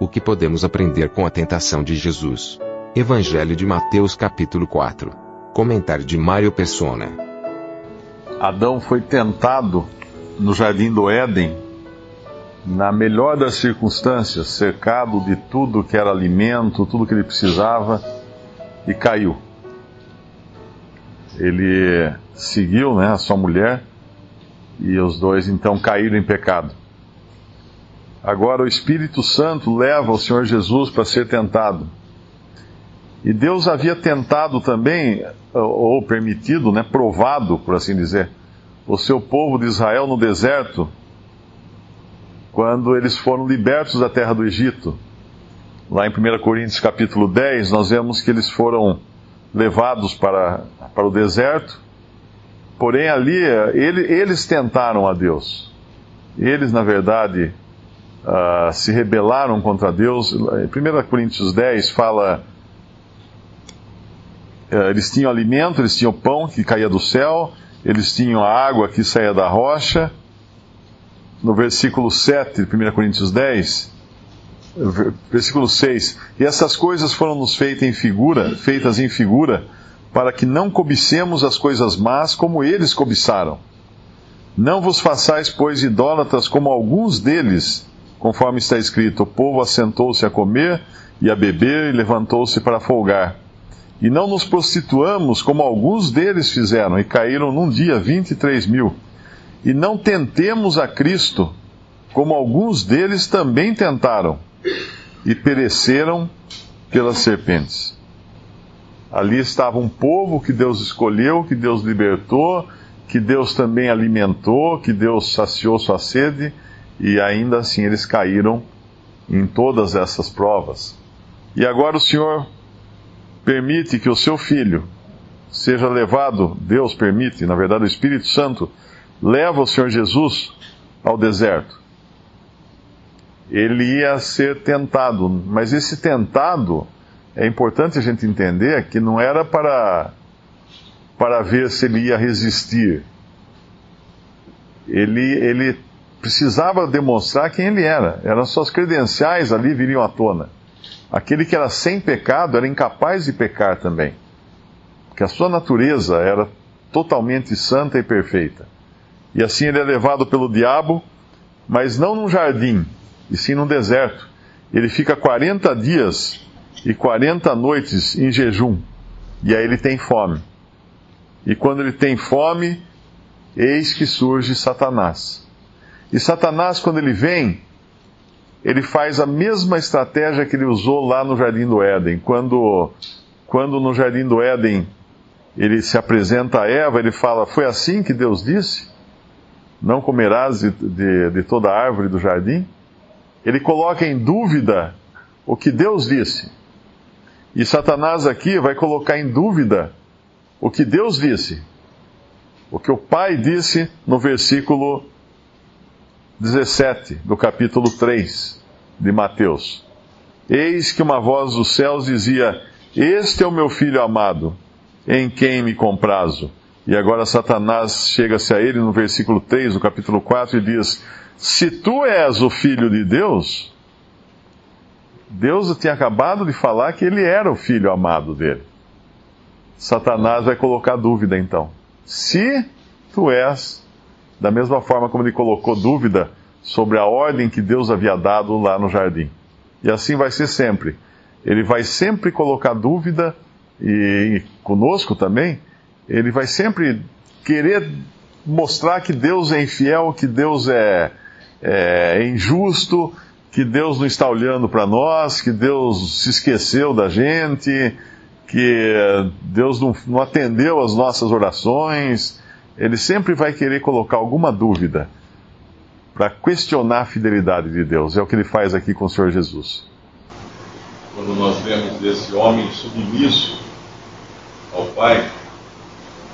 O que podemos aprender com a tentação de Jesus? Evangelho de Mateus capítulo 4. Comentário de Mário Persona. Adão foi tentado no jardim do Éden na melhor das circunstâncias, cercado de tudo que era alimento, tudo que ele precisava, e caiu. Ele seguiu né, a sua mulher e os dois então caíram em pecado. Agora o Espírito Santo leva o Senhor Jesus para ser tentado. E Deus havia tentado também, ou permitido, né, provado, por assim dizer, o seu povo de Israel no deserto, quando eles foram libertos da terra do Egito. Lá em 1 Coríntios capítulo 10, nós vemos que eles foram levados para, para o deserto, porém ali ele, eles tentaram a Deus. Eles, na verdade, uh, se rebelaram contra Deus. Em 1 Coríntios 10 fala. Uh, eles tinham alimento, eles tinham pão que caía do céu, eles tinham a água que saía da rocha. No versículo 7 de 1 Coríntios 10, versículo 6: E essas coisas foram nos feitas em figura, feitas em figura, para que não cobicemos as coisas más como eles cobiçaram. Não vos façais, pois, idólatras como alguns deles, conforme está escrito: o povo assentou-se a comer e a beber e levantou-se para folgar. E não nos prostituamos como alguns deles fizeram e caíram num dia vinte e três mil. E não tentemos a Cristo como alguns deles também tentaram e pereceram pelas serpentes. Ali estava um povo que Deus escolheu, que Deus libertou, que Deus também alimentou, que Deus saciou sua sede e ainda assim eles caíram em todas essas provas. E agora o Senhor permite que o seu filho seja levado, Deus permite, na verdade o Espírito Santo leva o Senhor Jesus ao deserto. Ele ia ser tentado, mas esse tentado é importante a gente entender que não era para para ver se ele ia resistir. Ele ele precisava demonstrar quem ele era. Eram suas credenciais ali viriam à tona. Aquele que era sem pecado era incapaz de pecar também. Porque a sua natureza era totalmente santa e perfeita. E assim ele é levado pelo diabo, mas não num jardim, e sim num deserto. Ele fica 40 dias e 40 noites em jejum. E aí ele tem fome. E quando ele tem fome, eis que surge Satanás. E Satanás, quando ele vem, ele faz a mesma estratégia que ele usou lá no Jardim do Éden. Quando, quando no Jardim do Éden ele se apresenta a Eva, ele fala: Foi assim que Deus disse? Não comerás de, de, de toda a árvore do jardim? Ele coloca em dúvida o que Deus disse. E Satanás aqui vai colocar em dúvida o que Deus disse. O que o Pai disse no versículo 17 do capítulo 3 de Mateus. Eis que uma voz dos céus dizia: Este é o meu filho amado, em quem me comprazo. E agora Satanás chega-se a ele no versículo 3 do capítulo 4 e diz: Se tu és o filho de Deus, Deus tinha acabado de falar que ele era o filho amado dele. Satanás vai colocar dúvida então. Se tu és da mesma forma como ele colocou dúvida sobre a ordem que Deus havia dado lá no jardim. E assim vai ser sempre. Ele vai sempre colocar dúvida, e, conosco também, ele vai sempre querer mostrar que Deus é infiel, que Deus é, é, é injusto, que Deus não está olhando para nós, que Deus se esqueceu da gente, que Deus não, não atendeu as nossas orações, ele sempre vai querer colocar alguma dúvida. para questionar a fidelidade de Deus. É o que ele faz aqui com o Senhor Jesus. Quando nós vemos esse homem submisso ao Pai,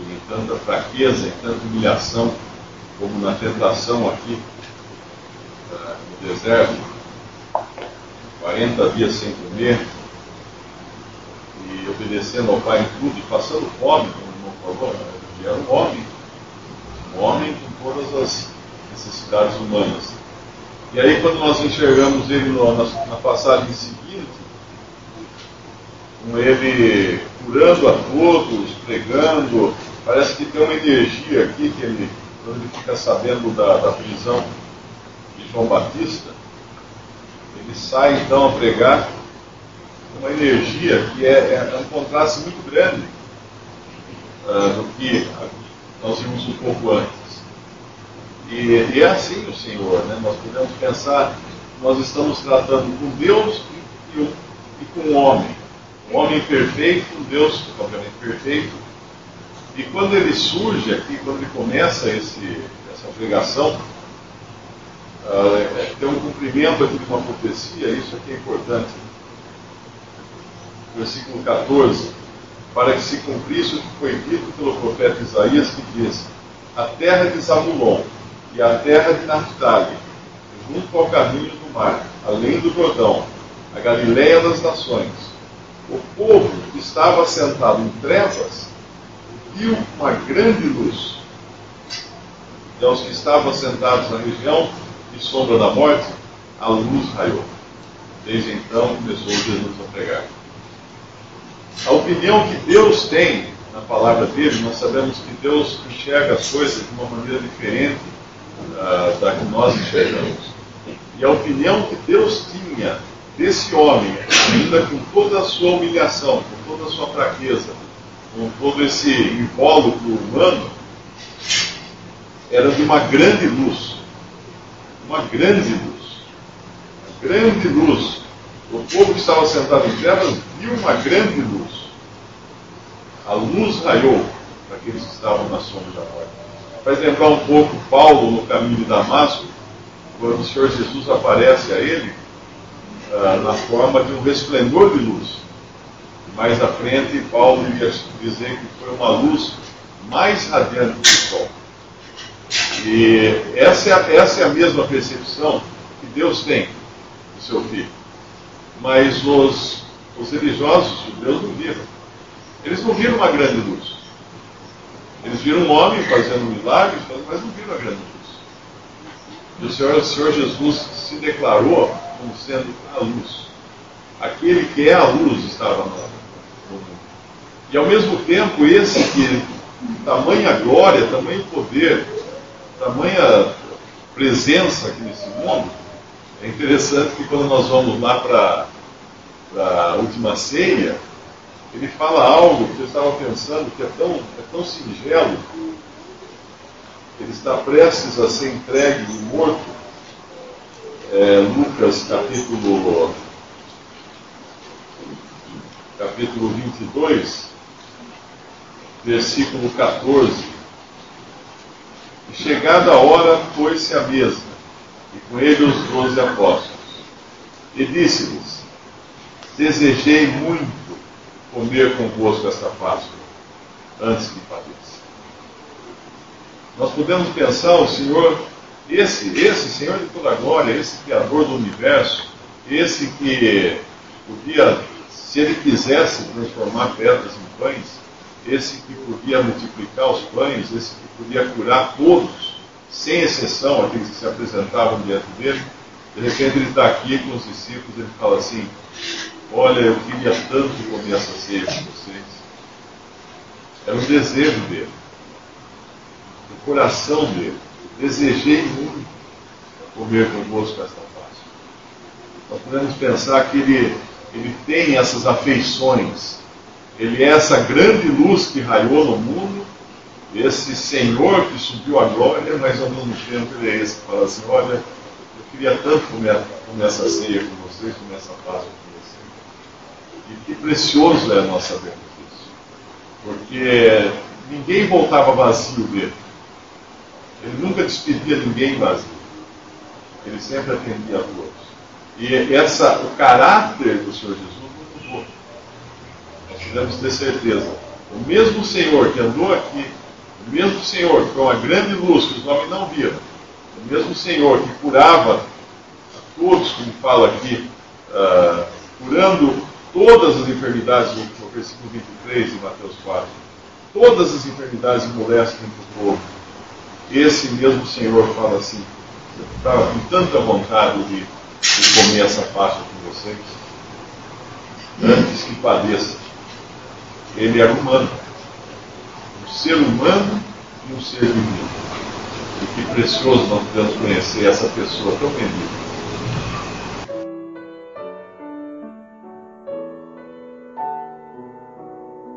em tanta fraqueza, em tanta humilhação, como na tentação aqui uh, no deserto, 40 dias sem comer, e obedecendo ao Pai em tudo, e passando fome, como o irmão falou, né? era um homem, um homem com todas as necessidades humanas. E aí, quando nós enxergamos ele no, na, na passagem seguinte, com ele curando a todos, pregando, parece que tem uma energia aqui que ele, quando ele fica sabendo da, da prisão de João Batista, ele sai então a pregar uma energia que é, é, é um contraste muito grande uh, do que nós vimos um pouco antes. E, e, é assim o Senhor, né? nós podemos pensar, nós estamos tratando com Deus e, e, e com o homem. Um homem perfeito, Deus obviamente perfeito. E quando ele surge aqui, quando ele começa esse, essa pregação, uh, tem um cumprimento aqui de uma profecia, isso aqui é importante. Versículo 14. Para que se cumprisse o que foi dito pelo profeta Isaías, que diz: A terra de Zabulon e a terra de Naphtali, junto ao caminho do mar, além do Jordão, a Galiléia das nações. O povo que estava sentado em trevas viu uma grande luz. E aos que estavam sentados na região de sombra da morte, a luz raiou. Desde então começou Jesus a pregar. A opinião que Deus tem na palavra dele, nós sabemos que Deus enxerga as coisas de uma maneira diferente uh, da que nós enxergamos. E a opinião que Deus tinha desse homem, ainda com toda a sua humilhação, com toda a sua fraqueza, com todo esse invólucro humano, era de uma grande luz. Uma grande luz. Uma grande luz. O povo que estava sentado em trevas viu uma grande luz. A luz raiou para aqueles que estavam na sombra da morte. Faz lembrar um pouco Paulo no caminho de Damasco, quando o Senhor Jesus aparece a ele uh, na forma de um resplendor de luz. Mais à frente, Paulo iria dizer que foi uma luz mais radiante do sol. E essa é, a, essa é a mesma percepção que Deus tem do seu filho. Mas os, os religiosos judeus não viram. Eles não viram uma grande luz. Eles viram um homem fazendo milagres, mas não viram a grande luz. E o Senhor, o Senhor Jesus se declarou como sendo a luz. Aquele que é a luz estava no mundo. E ao mesmo tempo, esse que tamanha glória, tamanho poder, tamanha presença aqui nesse mundo, é interessante que quando nós vamos lá para a última ceia, ele fala algo que eu estava pensando que é tão, é tão singelo. Ele está prestes a ser entregue e morto. É, Lucas capítulo, capítulo 22, versículo 14. E chegada a hora, foi-se à mesa, e com ele os doze apóstolos. E disse-lhes: Desejei muito comer convosco esta Páscoa, antes que padeça. Nós podemos pensar o Senhor, esse, esse Senhor de toda a glória, esse Criador do universo, esse que podia, se ele quisesse transformar pedras em pães, esse que podia multiplicar os pães, esse que podia curar todos, sem exceção, aqueles que se apresentavam diante dele, de repente ele está aqui com os discípulos, ele fala assim, Olha, eu queria tanto comer essa ceia com vocês. Era o desejo dele, o coração dele. Desejei muito comer convosco esta Páscoa. Nós podemos pensar que ele, ele tem essas afeições. Ele é essa grande luz que raiou no mundo, esse Senhor que subiu a glória, mas ao mesmo tempo ele é esse que fala assim: olha, eu queria tanto comer, comer essa ceia com vocês, comer essa Páscoa e que precioso é nós sabermos isso. Porque ninguém voltava vazio dele. Ele nunca despedia ninguém vazio. Ele sempre atendia a todos. E essa, o caráter do Senhor Jesus não mudou. Nós podemos ter certeza. O mesmo Senhor que andou aqui, o mesmo Senhor que foi uma grande luz que os homens não viram, o mesmo Senhor que curava a todos, como fala aqui, uh, curando todas as enfermidades, no versículo 23 de Mateus 4, todas as enfermidades entre o povo. Esse mesmo Senhor fala assim: estava com tanta vontade de, de comer essa pasta com vocês, antes que padeça. Ele era humano, um ser humano e um ser divino. E que precioso nós podemos conhecer essa pessoa tão bendita.